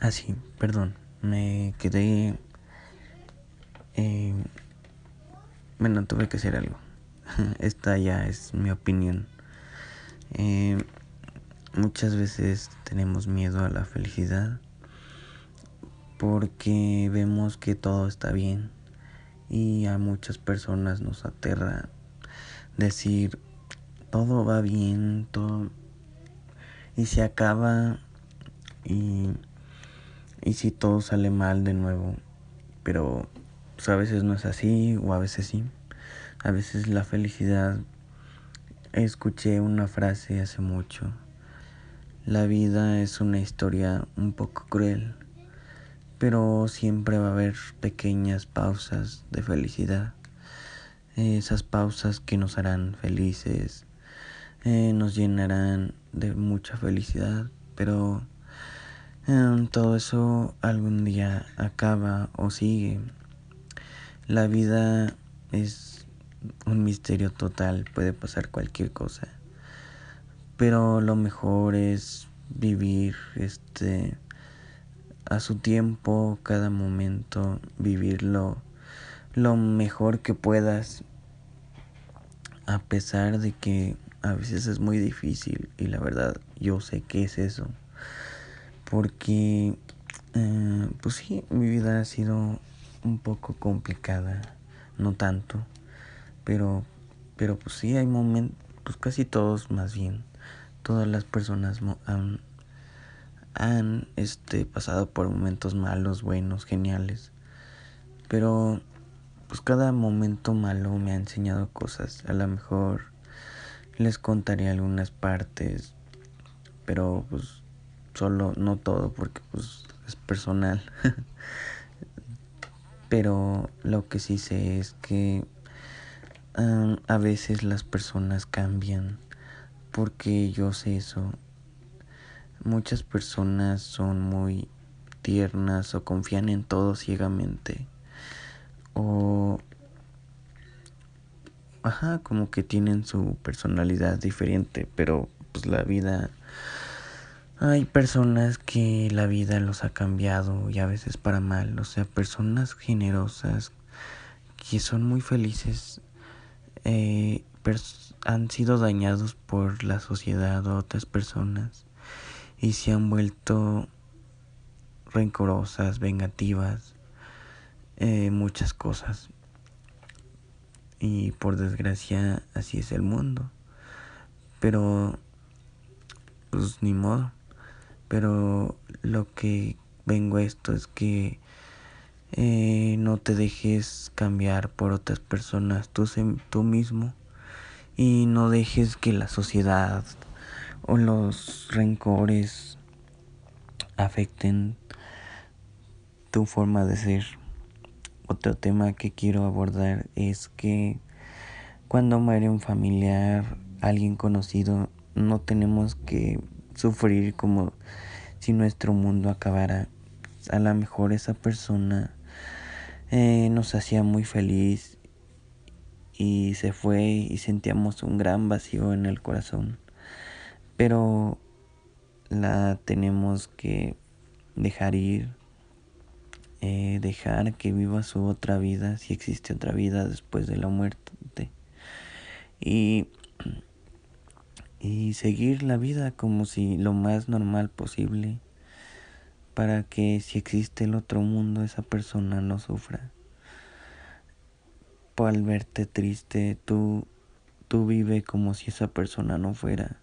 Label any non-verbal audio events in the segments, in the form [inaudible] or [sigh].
Ah, sí, perdón. Me quedé... Eh, bueno, tuve que hacer algo. [laughs] Esta ya es mi opinión. Eh, muchas veces tenemos miedo a la felicidad porque vemos que todo está bien y a muchas personas nos aterra decir todo va bien, todo y se acaba y y si todo sale mal de nuevo. Pero pues, a veces no es así o a veces sí. A veces la felicidad. Escuché una frase hace mucho. La vida es una historia un poco cruel, pero siempre va a haber pequeñas pausas de felicidad. Esas pausas que nos harán felices, eh, nos llenarán de mucha felicidad, pero todo eso algún día acaba o sigue. La vida es un misterio total, puede pasar cualquier cosa. Pero lo mejor es vivir este a su tiempo, cada momento, vivirlo lo mejor que puedas. A pesar de que a veces es muy difícil y la verdad yo sé que es eso porque eh, pues sí, mi vida ha sido un poco complicada, no tanto, pero pero pues sí hay momentos, pues casi todos más bien, todas las personas han, han este pasado por momentos malos, buenos, geniales, pero pues cada momento malo me ha enseñado cosas, a lo mejor les contaré algunas partes, pero pues solo, no todo, porque pues es personal. [laughs] Pero lo que sí sé es que a veces las personas cambian, porque yo sé eso. Muchas personas son muy tiernas o confían en todo ciegamente. O ajá, como que tienen su personalidad diferente, pero pues la vida hay personas que la vida los ha cambiado y a veces para mal, o sea, personas generosas que son muy felices eh, han sido dañados por la sociedad o otras personas y se han vuelto rencorosas, vengativas, eh, muchas cosas. Y por desgracia así es el mundo. Pero pues ni modo. Pero lo que vengo a esto es que eh, no te dejes cambiar por otras personas, tú, tú mismo, y no dejes que la sociedad o los rencores afecten tu forma de ser. Otro tema que quiero abordar es que cuando muere un familiar, alguien conocido, no tenemos que sufrir como si nuestro mundo acabara. A lo mejor esa persona eh, nos hacía muy feliz y se fue y sentíamos un gran vacío en el corazón. Pero la tenemos que dejar ir, eh, dejar que viva su otra vida, si existe otra vida después de la muerte. Y y seguir la vida como si lo más normal posible para que si existe el otro mundo esa persona no sufra. Al verte triste, tú, tú vive como si esa persona no fuera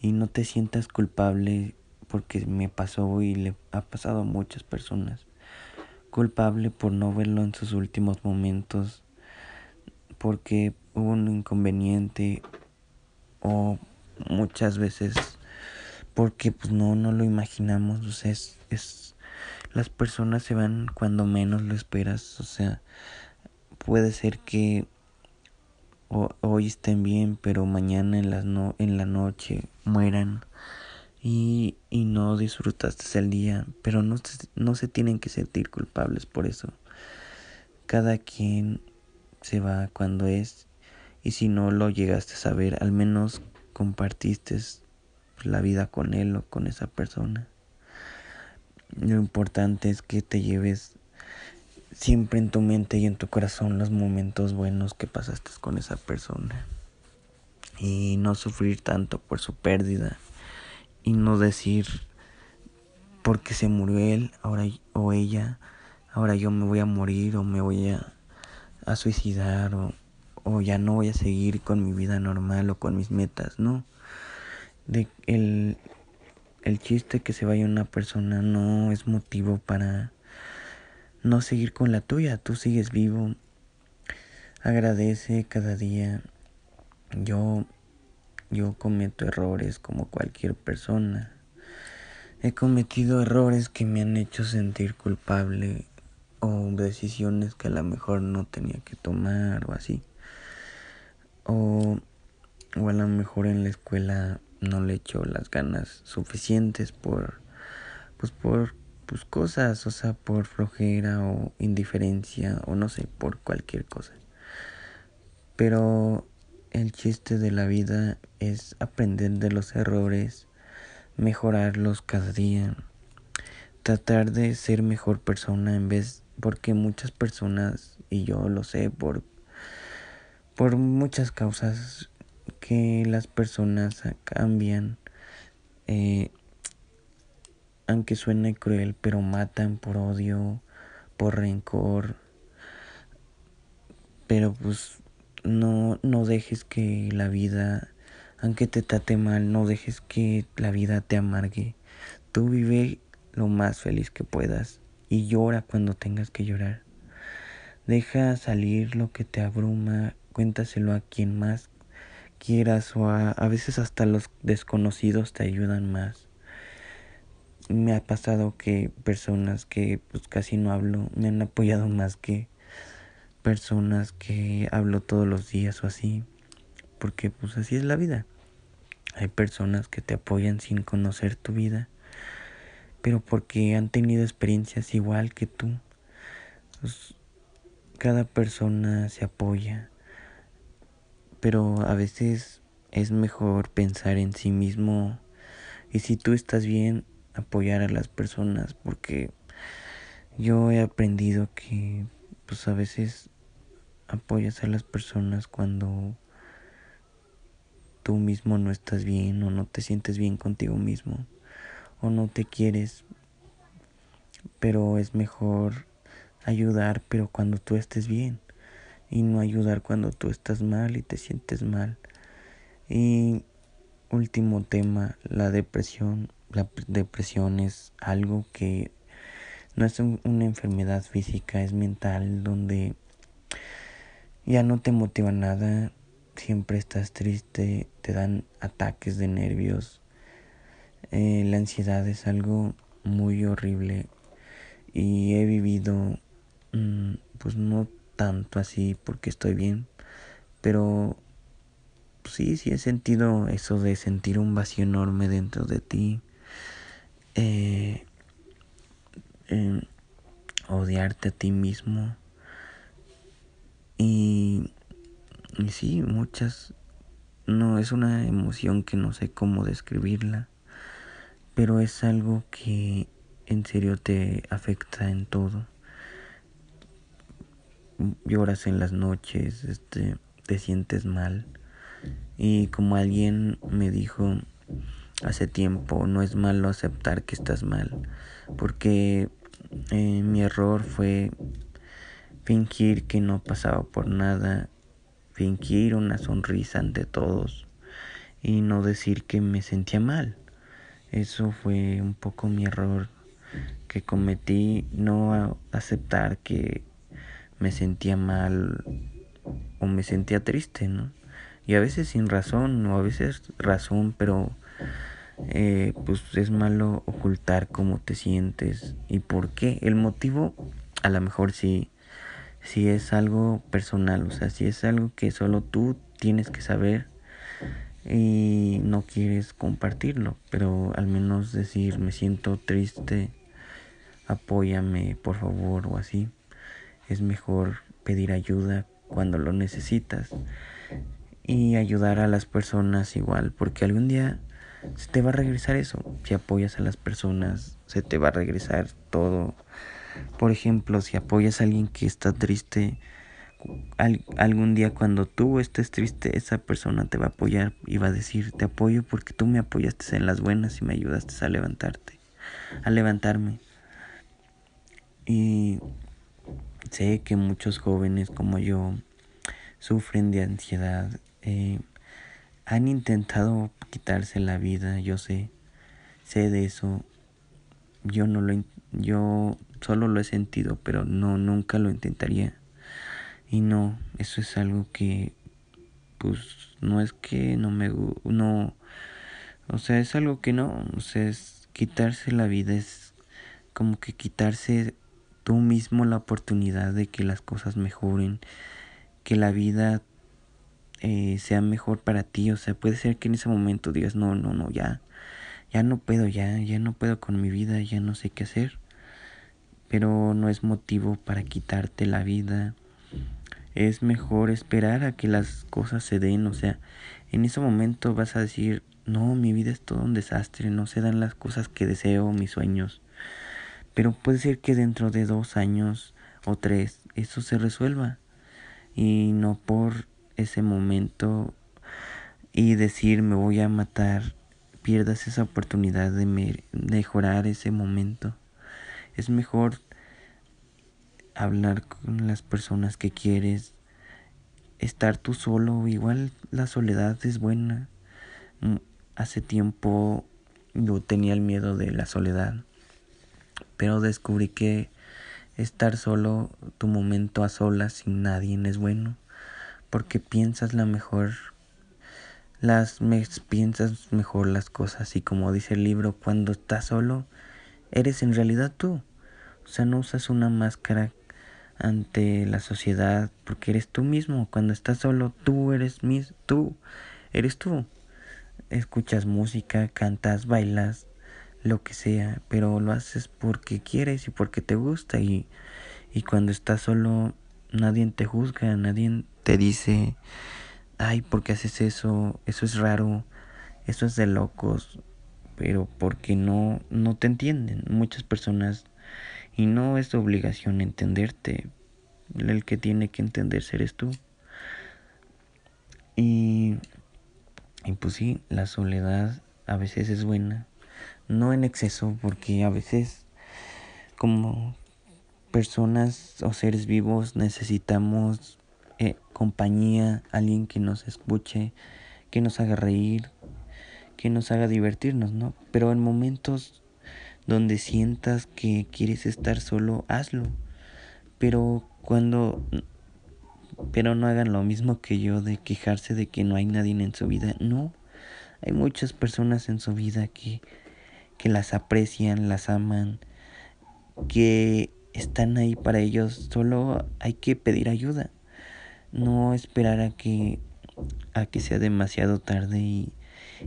y no te sientas culpable porque me pasó y le ha pasado a muchas personas. Culpable por no verlo en sus últimos momentos porque hubo un inconveniente o muchas veces porque pues no no lo imaginamos o sea es, es las personas se van cuando menos lo esperas o sea puede ser que hoy estén bien pero mañana en las no en la noche mueran y, y no disfrutaste el día pero no, no se tienen que sentir culpables por eso. Cada quien se va cuando es y si no lo llegaste a saber al menos compartiste la vida con él o con esa persona. Lo importante es que te lleves siempre en tu mente y en tu corazón los momentos buenos que pasaste con esa persona. Y no sufrir tanto por su pérdida. Y no decir porque se murió él ahora o ella, ahora yo me voy a morir o me voy a, a suicidar o, o ya no voy a seguir con mi vida normal o con mis metas, no. De el, el chiste que se vaya una persona no es motivo para no seguir con la tuya, tú sigues vivo. Agradece cada día. Yo yo cometo errores como cualquier persona. He cometido errores que me han hecho sentir culpable o decisiones que a lo mejor no tenía que tomar o así. O, o a lo mejor en la escuela no le echo las ganas suficientes por pues por pues cosas, o sea, por flojera o indiferencia o no sé, por cualquier cosa. Pero el chiste de la vida es aprender de los errores, mejorarlos cada día, tratar de ser mejor persona en vez porque muchas personas y yo lo sé por por muchas causas que las personas cambian eh, aunque suene cruel, pero matan por odio, por rencor. Pero pues no, no dejes que la vida, aunque te trate mal, no dejes que la vida te amargue. Tú vive lo más feliz que puedas y llora cuando tengas que llorar. Deja salir lo que te abruma, cuéntaselo a quien más quieras o a, a veces hasta los desconocidos te ayudan más. Me ha pasado que personas que pues casi no hablo me han apoyado más que personas que hablo todos los días o así porque pues así es la vida. Hay personas que te apoyan sin conocer tu vida pero porque han tenido experiencias igual que tú. Pues, cada persona se apoya pero a veces es mejor pensar en sí mismo y si tú estás bien apoyar a las personas porque yo he aprendido que pues a veces apoyas a las personas cuando tú mismo no estás bien o no te sientes bien contigo mismo o no te quieres pero es mejor ayudar pero cuando tú estés bien y no ayudar cuando tú estás mal y te sientes mal y último tema la depresión la depresión es algo que no es una enfermedad física, es mental, donde ya no te motiva nada, siempre estás triste, te dan ataques de nervios. Eh, la ansiedad es algo muy horrible y he vivido, mm, pues no tanto así porque estoy bien, pero sí, sí he sentido eso de sentir un vacío enorme dentro de ti eh, odiarte a ti mismo y, y sí, muchas, no es una emoción que no sé cómo describirla, pero es algo que en serio te afecta en todo. Lloras en las noches, este, te sientes mal. Y como alguien me dijo, hace tiempo. No es malo aceptar que estás mal. Porque eh, mi error fue fingir que no pasaba por nada. Fingir una sonrisa ante todos. Y no decir que me sentía mal. Eso fue un poco mi error que cometí. No aceptar que me sentía mal o me sentía triste, ¿no? Y a veces sin razón o a veces razón, pero eh, pues es malo ocultar cómo te sientes y por qué. El motivo, a lo mejor sí, si es algo personal, o sea, si es algo que solo tú tienes que saber y no quieres compartirlo, pero al menos decir me siento triste, apóyame por favor o así. Es mejor pedir ayuda cuando lo necesitas y ayudar a las personas igual, porque algún día se te va a regresar eso. Si apoyas a las personas, se te va a regresar todo. Por ejemplo, si apoyas a alguien que está triste, algún día cuando tú estés triste, esa persona te va a apoyar y va a decir, te apoyo porque tú me apoyaste en las buenas y me ayudaste a levantarte, a levantarme. Y sé que muchos jóvenes como yo sufren de ansiedad, eh, han intentado quitarse la vida, yo sé, sé de eso, yo no lo, yo solo lo he sentido, pero no, nunca lo intentaría. Y no, eso es algo que, pues, no es que no me, no, o sea, es algo que no, o sea, es quitarse la vida, es como que quitarse tú mismo la oportunidad de que las cosas mejoren, que la vida eh, sea mejor para ti, o sea, puede ser que en ese momento digas, no, no, no, ya, ya no puedo, ya, ya no puedo con mi vida, ya no sé qué hacer, pero no es motivo para quitarte la vida, es mejor esperar a que las cosas se den, o sea, en ese momento vas a decir, no, mi vida es todo un desastre, no se dan las cosas que deseo, mis sueños. Pero puede ser que dentro de dos años o tres eso se resuelva. Y no por ese momento y decir me voy a matar, pierdas esa oportunidad de mejorar ese momento. Es mejor hablar con las personas que quieres, estar tú solo, igual la soledad es buena. Mm, hace tiempo yo tenía el miedo de la soledad, pero descubrí que estar solo, tu momento a solas sin nadie es bueno, porque piensas la mejor las piensas mejor las cosas y como dice el libro, cuando estás solo, eres en realidad tú. O sea, no usas una máscara ante la sociedad porque eres tú mismo. Cuando estás solo, tú eres mis, tú, eres tú. Escuchas música, cantas, bailas, lo que sea, pero lo haces porque quieres y porque te gusta y, y cuando estás solo nadie te juzga, nadie te dice, ay, ¿por qué haces eso? Eso es raro, eso es de locos, pero porque no, no te entienden. Muchas personas y no es obligación entenderte. El que tiene que entenderse eres tú. Y, y pues sí, la soledad a veces es buena. No en exceso, porque a veces como personas o seres vivos necesitamos eh, compañía, alguien que nos escuche, que nos haga reír, que nos haga divertirnos, ¿no? Pero en momentos donde sientas que quieres estar solo, hazlo. Pero cuando pero no hagan lo mismo que yo de quejarse de que no hay nadie en su vida. No, hay muchas personas en su vida que, que las aprecian, las aman, que están ahí para ellos. Solo hay que pedir ayuda. No esperar a que, a que sea demasiado tarde y,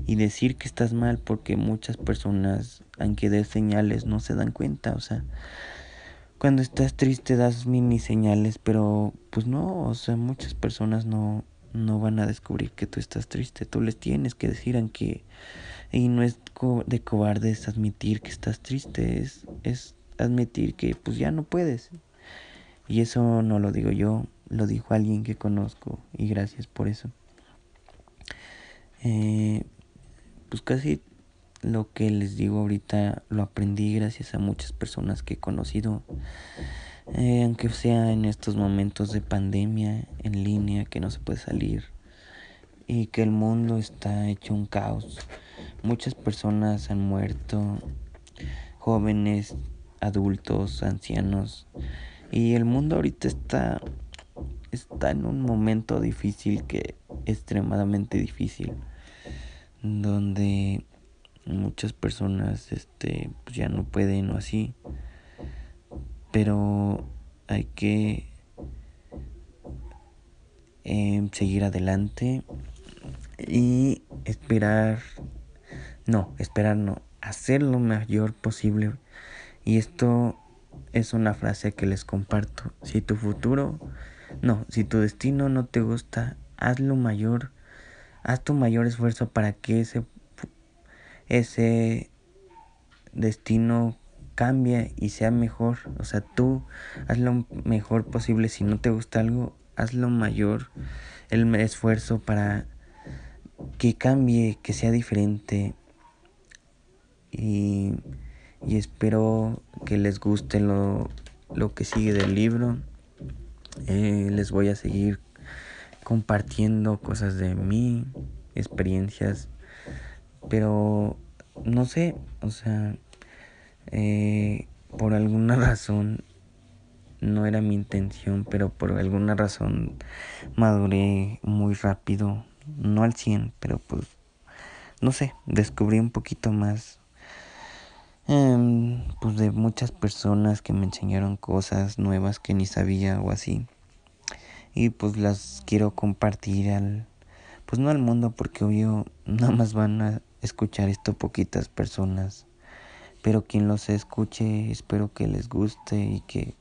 y decir que estás mal porque muchas personas, aunque des señales, no se dan cuenta. O sea, cuando estás triste das mini señales, pero pues no, o sea, muchas personas no, no van a descubrir que tú estás triste. Tú les tienes que decir, aunque. Y no es de cobardes admitir que estás triste, es, es admitir que pues ya no puedes. Y eso no lo digo yo, lo dijo alguien que conozco y gracias por eso. Eh, pues casi lo que les digo ahorita lo aprendí gracias a muchas personas que he conocido, eh, aunque sea en estos momentos de pandemia en línea que no se puede salir y que el mundo está hecho un caos. Muchas personas han muerto, jóvenes, adultos, ancianos, y el mundo ahorita está está en un momento difícil que extremadamente difícil donde muchas personas este pues ya no pueden o así. Pero hay que em, seguir adelante y esperar no esperar no hacer lo mayor posible y esto es una frase que les comparto si tu futuro no si tu destino no te gusta haz lo mayor haz tu mayor esfuerzo para que ese ese destino cambia y sea mejor. O sea, tú haz lo mejor posible. Si no te gusta algo, haz lo mayor, el esfuerzo para que cambie, que sea diferente. Y, y espero que les guste lo, lo que sigue del libro. Eh, les voy a seguir compartiendo cosas de mí, experiencias, pero no sé, o sea, eh, por alguna [laughs] razón no era mi intención, pero por alguna razón maduré muy rápido, no al 100, pero pues no sé, descubrí un poquito más em, pues de muchas personas que me enseñaron cosas nuevas que ni sabía o así. Y pues las quiero compartir al pues no al mundo porque obvio [laughs] nada más van a escuchar esto poquitas personas. Pero quien los escuche espero que les guste y que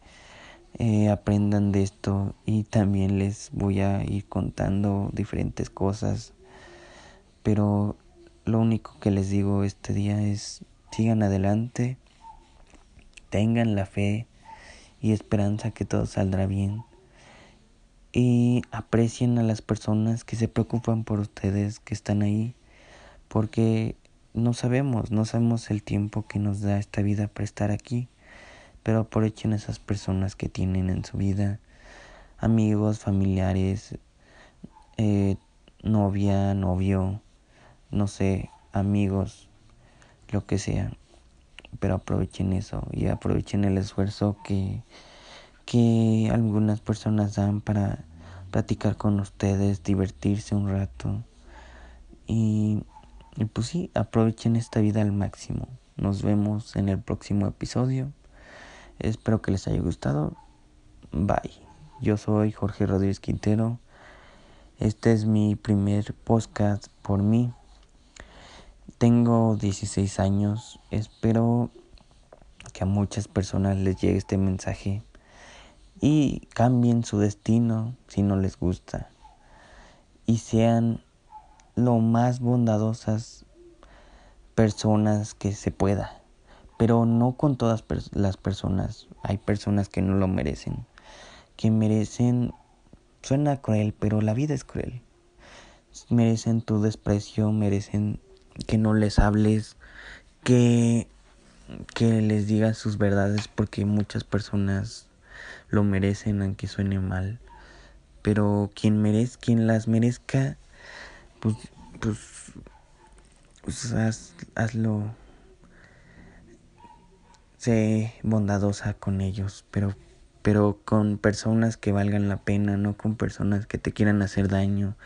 eh, aprendan de esto. Y también les voy a ir contando diferentes cosas. Pero lo único que les digo este día es sigan adelante tengan la fe y esperanza que todo saldrá bien. Y aprecien a las personas que se preocupan por ustedes, que están ahí, porque no sabemos, no sabemos el tiempo que nos da esta vida para estar aquí, pero aprovechen esas personas que tienen en su vida, amigos, familiares, eh, novia, novio, no sé, amigos, lo que sea, pero aprovechen eso y aprovechen el esfuerzo que que algunas personas dan para platicar con ustedes, divertirse un rato. Y, y, pues sí, aprovechen esta vida al máximo. Nos vemos en el próximo episodio. Espero que les haya gustado. Bye. Yo soy Jorge Rodríguez Quintero. Este es mi primer podcast por mí. Tengo 16 años. Espero que a muchas personas les llegue este mensaje y cambien su destino si no les gusta y sean lo más bondadosas personas que se pueda pero no con todas las personas hay personas que no lo merecen que merecen suena cruel pero la vida es cruel merecen tu desprecio merecen que no les hables que que les digas sus verdades porque muchas personas lo merecen aunque suene mal. Pero quien merezca, quien las merezca, pues, pues, pues haz, hazlo. Sé bondadosa con ellos, pero, pero con personas que valgan la pena, no con personas que te quieran hacer daño,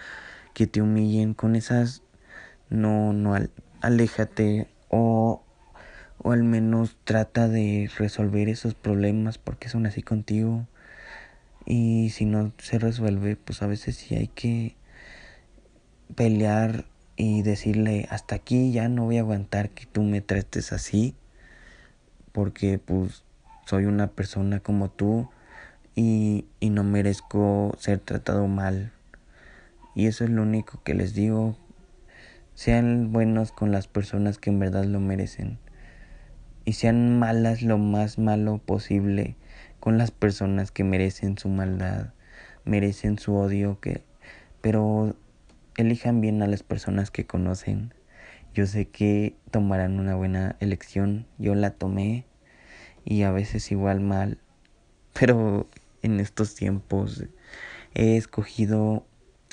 que te humillen. Con esas, no, no, aléjate o o al menos trata de resolver esos problemas porque son así contigo. Y si no se resuelve pues a veces sí hay que pelear y decirle hasta aquí ya no voy a aguantar que tú me trates así porque pues soy una persona como tú y, y no merezco ser tratado mal. Y eso es lo único que les digo sean buenos con las personas que en verdad lo merecen y sean malas lo más malo posible con las personas que merecen su maldad, merecen su odio, que pero elijan bien a las personas que conocen. Yo sé que tomarán una buena elección, yo la tomé y a veces igual mal, [laughs] pero en estos tiempos he escogido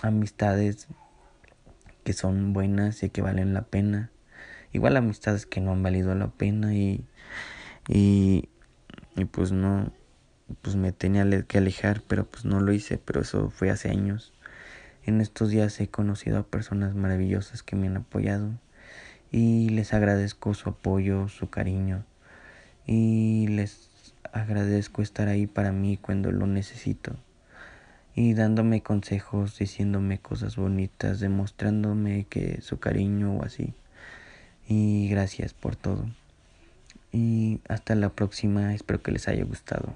amistades que son buenas y que valen la pena igual amistades que no han valido la pena y, y, y pues no, pues me tenía que alejar, pero pues no lo hice, pero eso fue hace años. En estos días he conocido a personas maravillosas que me han apoyado y les agradezco su apoyo, su cariño y les agradezco estar ahí para mí cuando lo necesito y dándome consejos, diciéndome cosas bonitas, demostrándome que su cariño o así. Y gracias por todo. Y hasta la próxima. Espero que les haya gustado.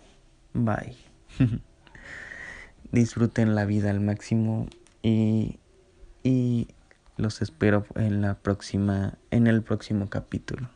Bye. [laughs] Disfruten la vida al máximo y, y Los espero en la próxima, en el próximo capítulo.